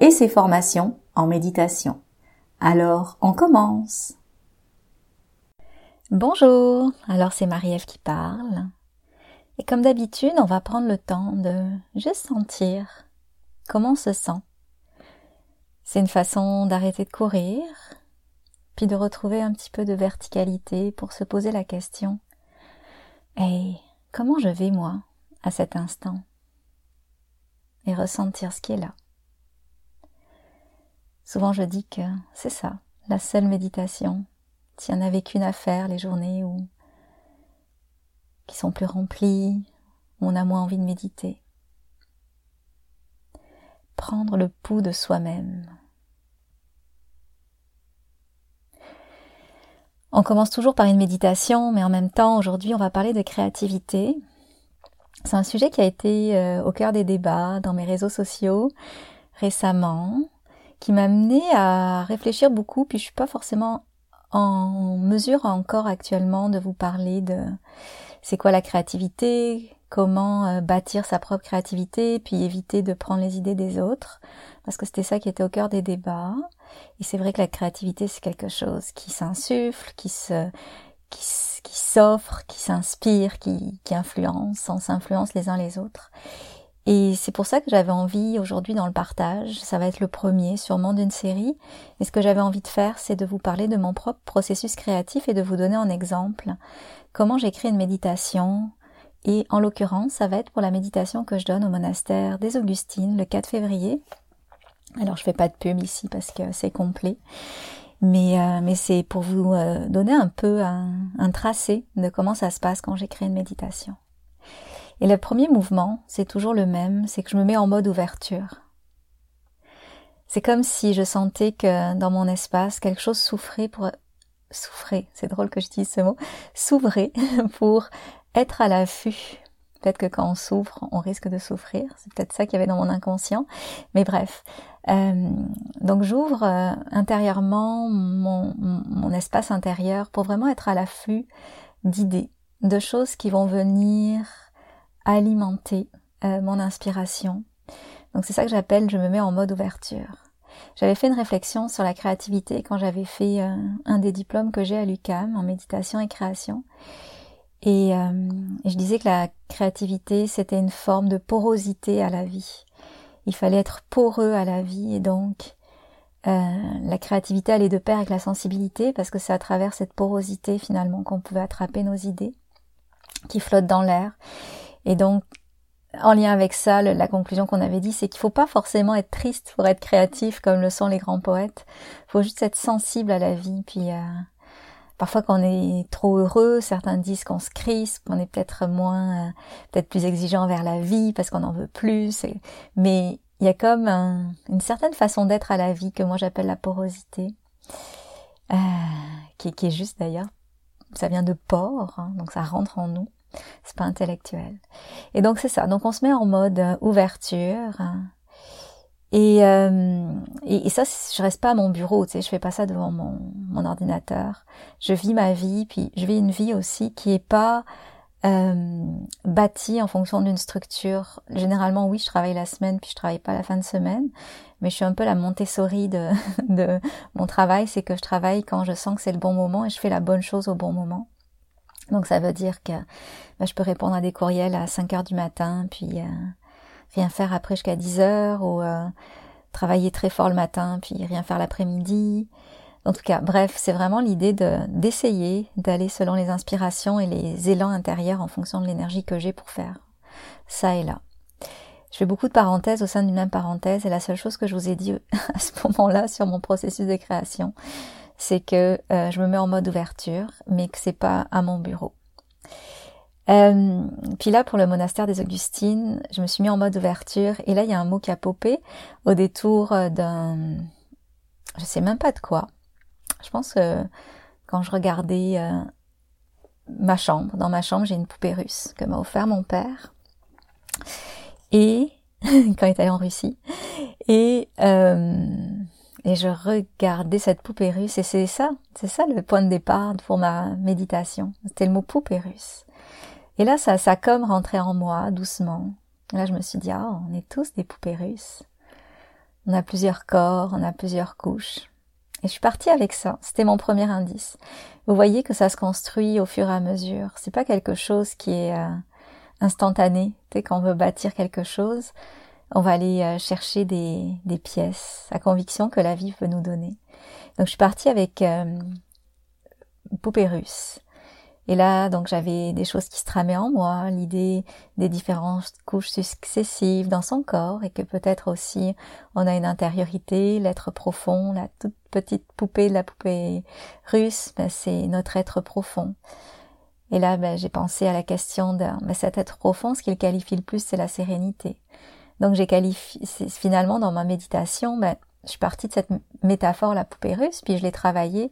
et ses formations en méditation. Alors, on commence. Bonjour, alors c'est Marie-Ève qui parle. Et comme d'habitude, on va prendre le temps de juste sentir comment on se sent. C'est une façon d'arrêter de courir, puis de retrouver un petit peu de verticalité pour se poser la question Hey, comment je vais moi à cet instant? Et ressentir ce qui est là. Souvent je dis que c'est ça, la seule méditation. S'il y en avait qu'une à faire les journées où qui sont plus remplies, où on a moins envie de méditer. Prendre le pouls de soi-même. On commence toujours par une méditation, mais en même temps, aujourd'hui, on va parler de créativité. C'est un sujet qui a été euh, au cœur des débats dans mes réseaux sociaux récemment qui m'a amené à réfléchir beaucoup, puis je suis pas forcément en mesure encore actuellement de vous parler de c'est quoi la créativité, comment euh, bâtir sa propre créativité, puis éviter de prendre les idées des autres, parce que c'était ça qui était au cœur des débats. Et c'est vrai que la créativité, c'est quelque chose qui s'insuffle, qui se, qui, s'offre, qui s'inspire, qui, qui influence, on s'influence les uns les autres. Et c'est pour ça que j'avais envie aujourd'hui dans le partage, ça va être le premier sûrement d'une série, et ce que j'avais envie de faire, c'est de vous parler de mon propre processus créatif et de vous donner en exemple comment j'écris une méditation, et en l'occurrence, ça va être pour la méditation que je donne au monastère des Augustines le 4 février. Alors je fais pas de pub ici parce que c'est complet, mais, euh, mais c'est pour vous euh, donner un peu un, un tracé de comment ça se passe quand j'écris une méditation. Et le premier mouvement, c'est toujours le même, c'est que je me mets en mode ouverture. C'est comme si je sentais que dans mon espace, quelque chose souffrait pour souffrait, c'est drôle que je dise ce mot, s'ouvrait pour être à l'affût. Peut-être que quand on souffre, on risque de souffrir. C'est peut-être ça qu'il y avait dans mon inconscient. Mais bref. Euh, donc j'ouvre euh, intérieurement mon, mon, espace intérieur pour vraiment être à l'affût d'idées, de choses qui vont venir alimenter euh, mon inspiration. Donc c'est ça que j'appelle je me mets en mode ouverture. J'avais fait une réflexion sur la créativité quand j'avais fait euh, un des diplômes que j'ai à l'UCAM en méditation et création. Et, euh, je disais que la créativité, c'était une forme de porosité à la vie. Il fallait être poreux à la vie et donc la créativité allait de pair avec la sensibilité parce que c'est à travers cette porosité finalement qu'on pouvait attraper nos idées qui flottent dans l'air et donc, en lien avec ça, la conclusion qu'on avait dit, c'est qu'il faut pas forcément être triste pour être créatif comme le sont les grands poètes. Il faut juste être sensible à la vie. Puis euh, parfois, quand on est trop heureux, certains disent qu'on se crispe, qu'on est peut-être moins, euh, peut-être plus exigeant vers la vie parce qu'on en veut plus. Mais il y a comme une certaine façon d'être à la vie que moi j'appelle la porosité, euh, qui, qui, est juste d'ailleurs, ça vient de port, hein, donc ça rentre en nous. C'est pas intellectuel. Et donc c'est ça. Donc on se met en mode euh, ouverture. Et, euh, et, ça, je reste pas à mon bureau, tu sais, je fais pas ça devant mon, mon ordinateur. Je vis ma vie, puis je vis une vie aussi qui est pas euh, bâtie en fonction d'une structure. Généralement, oui, je travaille la semaine, puis je travaille pas la fin de semaine, mais je suis un peu la Montessori de, de mon travail, c'est que je travaille quand je sens que c'est le bon moment et je fais la bonne chose au bon moment. Donc ça veut dire que bah, je peux répondre à des courriels à 5 heures du matin, puis euh, rien faire après jusqu'à 10 heures, ou euh, travailler très fort le matin, puis rien faire l'après-midi. En tout cas, bref, c'est vraiment l'idée de d'essayer d'aller selon les inspirations et les élans intérieurs en fonction de l'énergie que j'ai pour faire ça et là. Je fais beaucoup de parenthèses au sein d'une même parenthèse et la seule chose que je vous ai dit à ce moment-là sur mon processus de création, c'est que euh, je me mets en mode ouverture, mais que c'est pas à mon bureau. Euh, puis là, pour le monastère des Augustines, je me suis mis en mode ouverture, et là, il y a un mot qui a popé au détour d'un je sais même pas de quoi. Je pense que quand je regardais euh, ma chambre, dans ma chambre, j'ai une poupée russe que m'a offert mon père. Et quand il était en Russie. Et euh, et je regardais cette poupée russe et c'est ça, c'est ça le point de départ pour ma méditation. C'était le mot poupée russe. Et là, ça, ça comme rentré en moi doucement. là, je me suis dit, ah, on est tous des poupées russes. On a plusieurs corps, on a plusieurs couches. Et je suis partie avec ça. C'était mon premier indice. Vous voyez que ça se construit au fur et à mesure. C'est pas quelque chose qui est euh, instantané. Tu sais, quand on veut bâtir quelque chose, on va aller euh, chercher des, des pièces à conviction que la vie veut nous donner. Donc je suis partie avec euh, poupée russe. Et là, donc j'avais des choses qui se tramaient en moi, l'idée des différentes couches successives dans son corps et que peut-être aussi on a une intériorité, l'être profond, la toute petite poupée de la poupée russe, ben, c'est notre être profond. Et là, ben, j'ai pensé à la question de ben, cet être profond, ce qu'il qualifie le plus, c'est la sérénité. Donc j'ai qualifié, finalement dans ma méditation, ben, je suis partie de cette métaphore, la poupée russe, puis je l'ai travaillée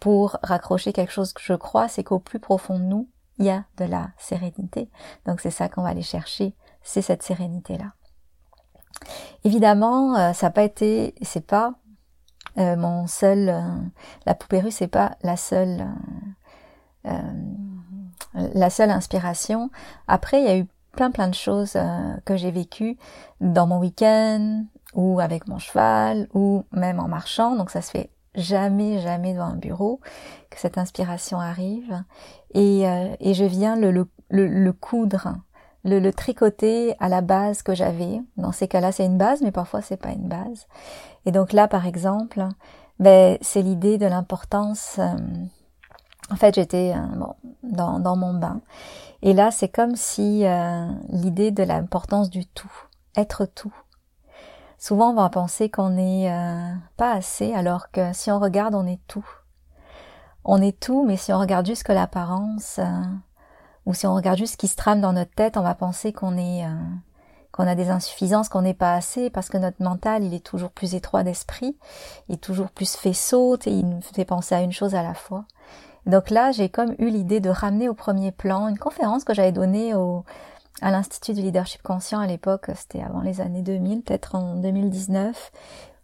pour raccrocher quelque chose que je crois, c'est qu'au plus profond de nous, il y a de la sérénité. Donc c'est ça qu'on va aller chercher, c'est cette sérénité-là. Évidemment, euh, ça n'a pas été, c'est pas euh, mon seul, euh, la poupée russe, c'est pas la seule, la seule inspiration. Après, il y a eu plein plein de choses euh, que j'ai vécues dans mon week-end ou avec mon cheval ou même en marchant. Donc ça se fait jamais jamais dans un bureau que cette inspiration arrive et, euh, et je viens le, le, le, coudre le, le, tricoter à la base que j'avais. Dans ces cas-là, c'est une base, mais parfois c'est pas une base. Et donc là, par exemple, ben, c'est l'idée de l'importance. Euh, en fait, j'étais bon, dans, dans mon bain et là, c'est comme si euh, l'idée de l'importance du tout, être tout. Souvent, on va penser qu'on n'est euh, pas assez, alors que si on regarde, on est tout. On est tout, mais si on regarde juste que l'apparence, euh, ou si on regarde juste ce qui se trame dans notre tête, on va penser qu'on est qu'on a des insuffisances, qu'on n'est pas assez, parce que notre mental, il est toujours plus étroit d'esprit, il est toujours plus faisceau, et il nous fait penser à une chose à la fois. Donc là, j'ai comme eu l'idée de ramener au premier plan une conférence que j'avais donnée au, à l'Institut du leadership conscient à l'époque, c'était avant les années 2000, peut-être en 2019,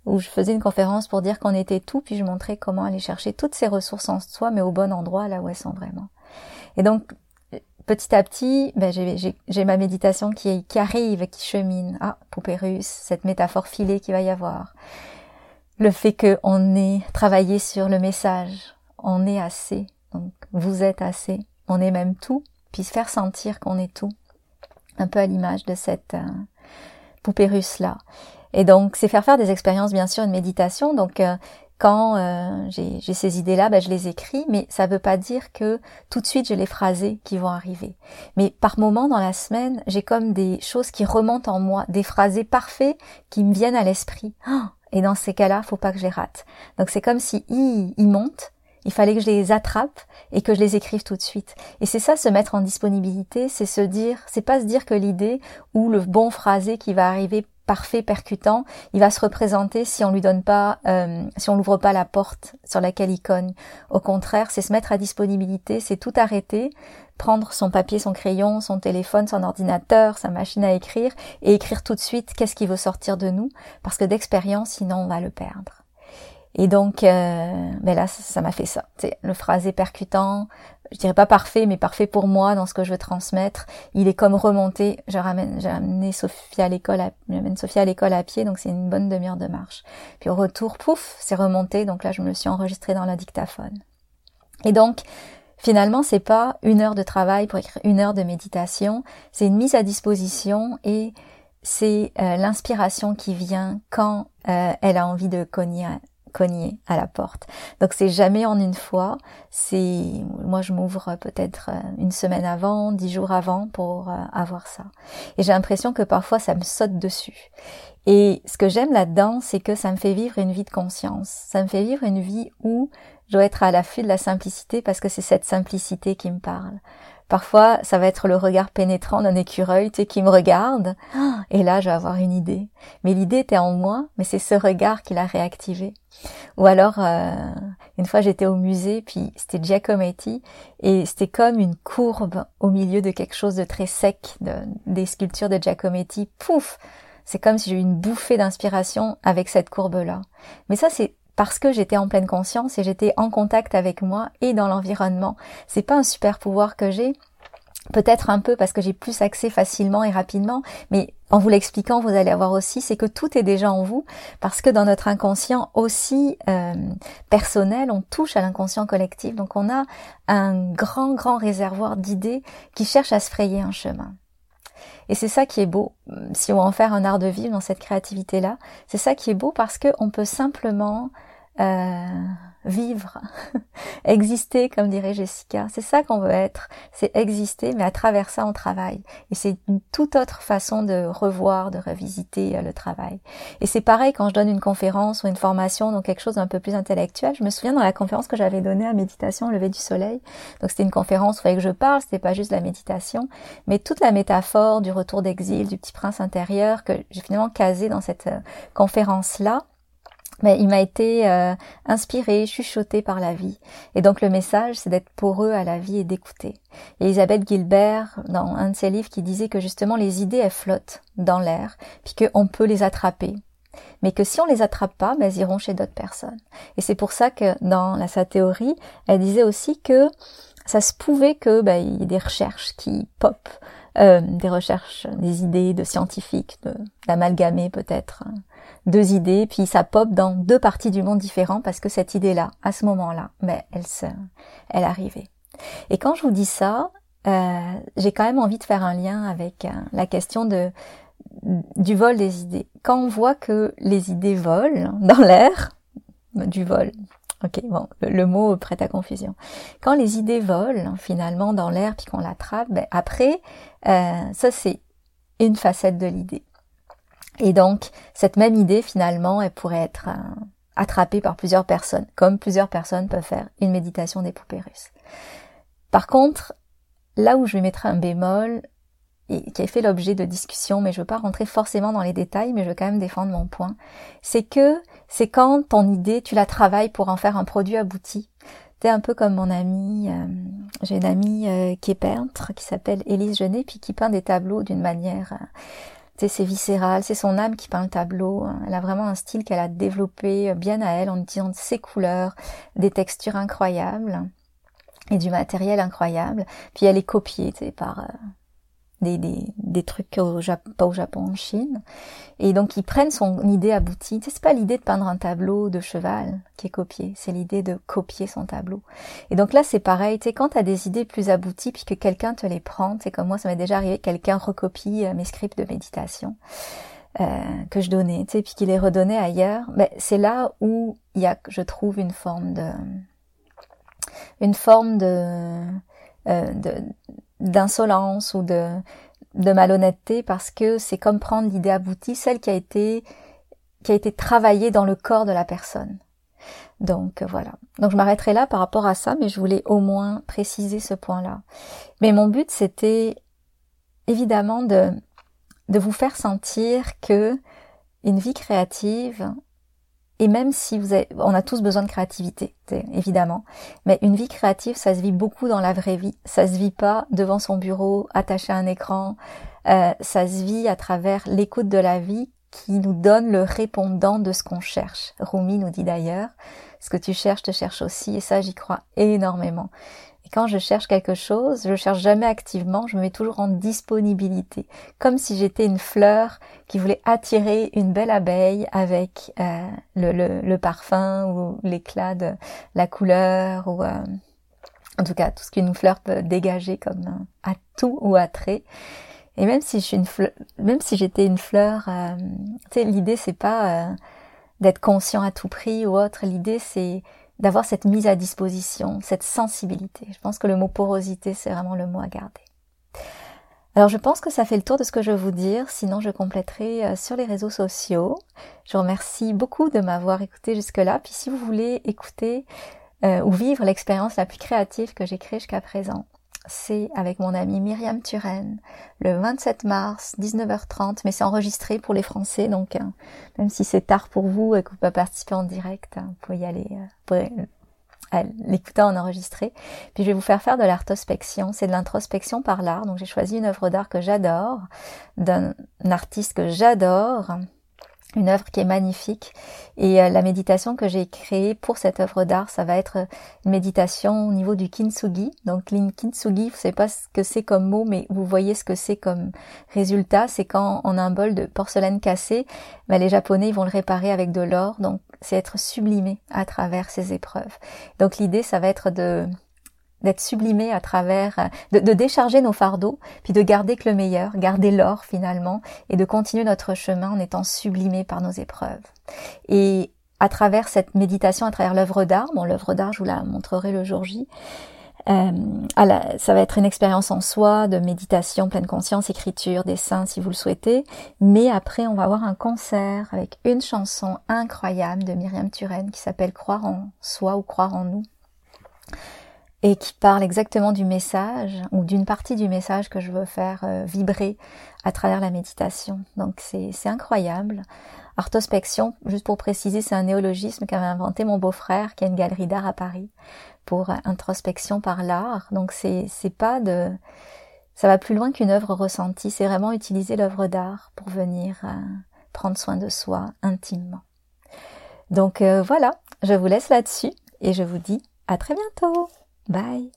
où je faisais une conférence pour dire qu'on était tout, puis je montrais comment aller chercher toutes ces ressources en soi, mais au bon endroit, là où elles sont vraiment. Et donc, petit à petit, ben, j'ai ma méditation qui, qui arrive, qui chemine. Ah, poupée russe, cette métaphore filée qu'il va y avoir. Le fait qu'on ait travaillé sur le message, on est assez, donc vous êtes assez, on est même tout, puis faire sentir qu'on est tout, un peu à l'image de cette euh, poupée russe là. Et donc c'est faire faire des expériences, bien sûr, une méditation. Donc euh, quand euh, j'ai ces idées-là, ben, je les écris, mais ça ne veut pas dire que tout de suite j'ai les phrasés qui vont arriver. Mais par moment dans la semaine, j'ai comme des choses qui remontent en moi, des phrasés parfaits qui me viennent à l'esprit. Ah et dans ces cas-là, faut pas que je les rate. Donc c'est comme si ils, ils montent, il fallait que je les attrape et que je les écrive tout de suite. Et c'est ça, se mettre en disponibilité, c'est se dire, c'est pas se dire que l'idée ou le bon phrasé qui va arriver parfait, percutant, il va se représenter si on lui donne pas, euh, si on l'ouvre pas la porte sur laquelle il cogne. Au contraire, c'est se mettre à disponibilité, c'est tout arrêter, prendre son papier, son crayon, son téléphone, son ordinateur, sa machine à écrire et écrire tout de suite qu'est-ce qui veut sortir de nous, parce que d'expérience, sinon on va le perdre. Et donc, euh, ben là, ça m'a fait ça. C'est le phrasé percutant, je dirais pas parfait, mais parfait pour moi dans ce que je veux transmettre. Il est comme remonté. Je ramène, j'ai amené Sophie à l'école, j'amène Sophie à l'école à pied, donc c'est une bonne demi-heure de marche. Puis au retour, pouf, c'est remonté. Donc là, je me suis enregistrée dans la dictaphone. Et donc, finalement, c'est pas une heure de travail pour écrire une heure de méditation. C'est une mise à disposition et c'est euh, l'inspiration qui vient quand euh, elle a envie de cogner cogner à la porte. Donc c'est jamais en une fois. C'est moi je m'ouvre peut-être euh, une semaine avant, dix jours avant pour euh, avoir ça. Et j'ai l'impression que parfois ça me saute dessus. Et ce que j'aime là-dedans, c'est que ça me fait vivre une vie de conscience. Ça me fait vivre une vie où je dois être à l'affût de la simplicité parce que c'est cette simplicité qui me parle. Parfois, ça va être le regard pénétrant d'un écureuil, tu sais, qui me regarde, et là, je vais avoir une idée. Mais l'idée était en moi, mais c'est ce regard qui l'a réactivé. Ou alors, euh, une fois, j'étais au musée, puis c'était Giacometti, et c'était comme une courbe au milieu de quelque chose de très sec, de, des sculptures de Giacometti. Pouf C'est comme si j'ai eu une bouffée d'inspiration avec cette courbe-là. Mais ça, c'est parce que j'étais en pleine conscience et j'étais en contact avec moi et dans l'environnement. C'est pas un super pouvoir que j'ai. Peut-être un peu parce que j'ai plus accès facilement et rapidement, mais en vous l'expliquant, vous allez avoir aussi, c'est que tout est déjà en vous, parce que dans notre inconscient aussi euh, personnel, on touche à l'inconscient collectif, donc on a un grand, grand réservoir d'idées qui cherchent à se frayer un chemin. Et c'est ça qui est beau, si on va en faire un art de vivre dans cette créativité-là, c'est ça qui est beau parce qu'on peut simplement euh, vivre, exister, comme dirait Jessica. C'est ça qu'on veut être, c'est exister, mais à travers ça, on travaille. Et c'est une toute autre façon de revoir, de revisiter euh, le travail. Et c'est pareil quand je donne une conférence ou une formation, donc quelque chose d'un peu plus intellectuel. Je me souviens dans la conférence que j'avais donnée à méditation, lever du soleil. Donc c'était une conférence où il fallait que je parle, c'était pas juste la méditation, mais toute la métaphore du retour d'exil, du petit prince intérieur que j'ai finalement casé dans cette euh, conférence-là mais il m'a été euh, inspiré, chuchoté par la vie. Et donc le message, c'est d'être pour eux à la vie et d'écouter. Et Elisabeth Gilbert, dans un de ses livres, qui disait que justement les idées, elles flottent dans l'air, puis qu'on peut les attraper. Mais que si on les attrape pas, ben, elles iront chez d'autres personnes. Et c'est pour ça que dans sa théorie, elle disait aussi que ça se pouvait que ben, il y ait des recherches qui pop, euh, des recherches, des idées de scientifiques, d'amalgamer peut-être hein deux idées, puis ça pop dans deux parties du monde différents parce que cette idée-là, à ce moment-là, ben, elle se, elle arrivait. Et quand je vous dis ça, euh, j'ai quand même envie de faire un lien avec euh, la question de du vol des idées. Quand on voit que les idées volent dans l'air, du vol, ok, bon, le, mot prête à confusion. Quand les idées volent finalement dans l'air puis qu'on l'attrape, ben, après, euh, ça c'est une facette de l'idée. Et donc, cette même idée, finalement, elle pourrait être euh, attrapée par plusieurs personnes, comme plusieurs personnes peuvent faire une méditation des poupées russes. Par contre, là où je vais mettre un bémol, et qui a fait l'objet de discussions, mais je veux pas rentrer forcément dans les détails, mais je veux quand même défendre mon point, c'est que c'est quand ton idée, tu la travailles pour en faire un produit abouti. C'est un peu comme mon amie, euh, j'ai une amie euh, qui est peintre, qui s'appelle Élise Genet, puis qui peint des tableaux d'une manière c'est viscéral, c'est son âme qui peint le tableau. Elle a vraiment un style qu'elle a développé bien à elle en utilisant ses couleurs, des textures incroyables et du matériel incroyable. Puis elle est copiée par euh, des, des, des trucs au Japon, pas au Japon, en Chine. Et donc ils prennent son idée aboutie. c'est pas l'idée de peindre un tableau de cheval qui est copié, c'est l'idée de copier son tableau. Et donc là c'est pareil, tu sais, quand t'as des idées plus abouties puis que quelqu'un te les prend, c'est comme moi ça m'est déjà arrivé, quelqu'un recopie euh, mes scripts de méditation. Euh, que je donnais, tu sais, puis qu'il les redonnait ailleurs, mais c'est là où il y a, je trouve, une forme de, une forme de, euh, de d'insolence ou de, de malhonnêteté parce que c'est comme prendre l'idée aboutie, celle qui a été qui a été travaillée dans le corps de la personne. Donc voilà. Donc je m'arrêterai là par rapport à ça, mais je voulais au moins préciser ce point-là. Mais mon but c'était évidemment de de vous faire sentir que une vie créative, et même si vous avez, on a tous besoin de créativité, évidemment, mais une vie créative, ça se vit beaucoup dans la vraie vie. Ça se vit pas devant son bureau, attaché à un écran. Euh, ça se vit à travers l'écoute de la vie qui nous donne le répondant de ce qu'on cherche. Rumi nous dit d'ailleurs, ce que tu cherches te cherche aussi, et ça j'y crois énormément. Et quand je cherche quelque chose, je cherche jamais activement, je me mets toujours en disponibilité, comme si j'étais une fleur qui voulait attirer une belle abeille avec euh, le, parfum ou l'éclat de la couleur ou euh, en tout cas tout ce qu'une fleur peut dégager comme atout ou attrait. Et même si je suis une fleur, même si j'étais une fleur, euh, tu sais, l'idée c'est pas d'être conscient à tout prix ou autre. L'idée c'est d'avoir cette mise à disposition, cette sensibilité. Je pense que le mot porosité, c'est vraiment le mot à garder. Alors je pense que ça fait le tour de ce que je veux vous dire, sinon je compléterai euh, sur les réseaux sociaux. Je vous remercie beaucoup de m'avoir écouté jusque-là. Puis si vous voulez écouter euh, ou vivre l'expérience la plus créative que j'ai créée jusqu'à présent, c'est avec mon amie Myriam Turenne, le 27 mars, 19h30, mais c'est enregistré pour les Français, donc hein, même si c'est tard pour vous et que vous pouvez participer en direct, hein, vous pouvez y aller, euh, vous pouvez l'écouter en enregistré. Puis je vais vous faire faire de l'artospection. C'est de l'introspection par l'art. Donc j'ai choisi une œuvre d'art que j'adore, d'un artiste que j'adore, une œuvre qui est magnifique. Et euh, la méditation que j'ai créée pour cette œuvre d'art, ça va être une méditation au niveau du kintsugi. Donc kintsugi, vous savez pas ce que c'est comme mot, mais vous voyez ce que c'est comme résultat. C'est quand on a un bol de porcelaine cassé, ben, les Japonais vont le réparer avec de l'or. Donc c'est être sublimé à travers ces épreuves. Donc l'idée, ça va être de d'être sublimé à travers, de, de, décharger nos fardeaux, puis de garder que le meilleur, garder l'or finalement, et de continuer notre chemin en étant sublimé par nos épreuves. Et à travers cette méditation, à travers l'œuvre d'art, bon l'œuvre d'art je vous la montrerai le jour J, euh, ça va être une expérience en soi de méditation, pleine conscience, écriture, dessin si vous le souhaitez. Mais après, on va avoir un concert avec une chanson incroyable de Myriam Turenne qui s'appelle Croire en soi ou Croire en nous et qui parle exactement du message ou d'une partie du message que je veux faire euh, vibrer à travers la méditation. Donc c'est incroyable. Artospection, juste pour préciser, c'est un néologisme qu'avait inventé mon beau-frère qui a une galerie d'art à Paris pour introspection par l'art. Donc c'est pas de ça va plus loin qu'une œuvre ressentie, c'est vraiment utiliser l'œuvre d'art pour venir euh, prendre soin de soi intimement. Donc euh, voilà, je vous laisse là-dessus et je vous dis à très bientôt. Bye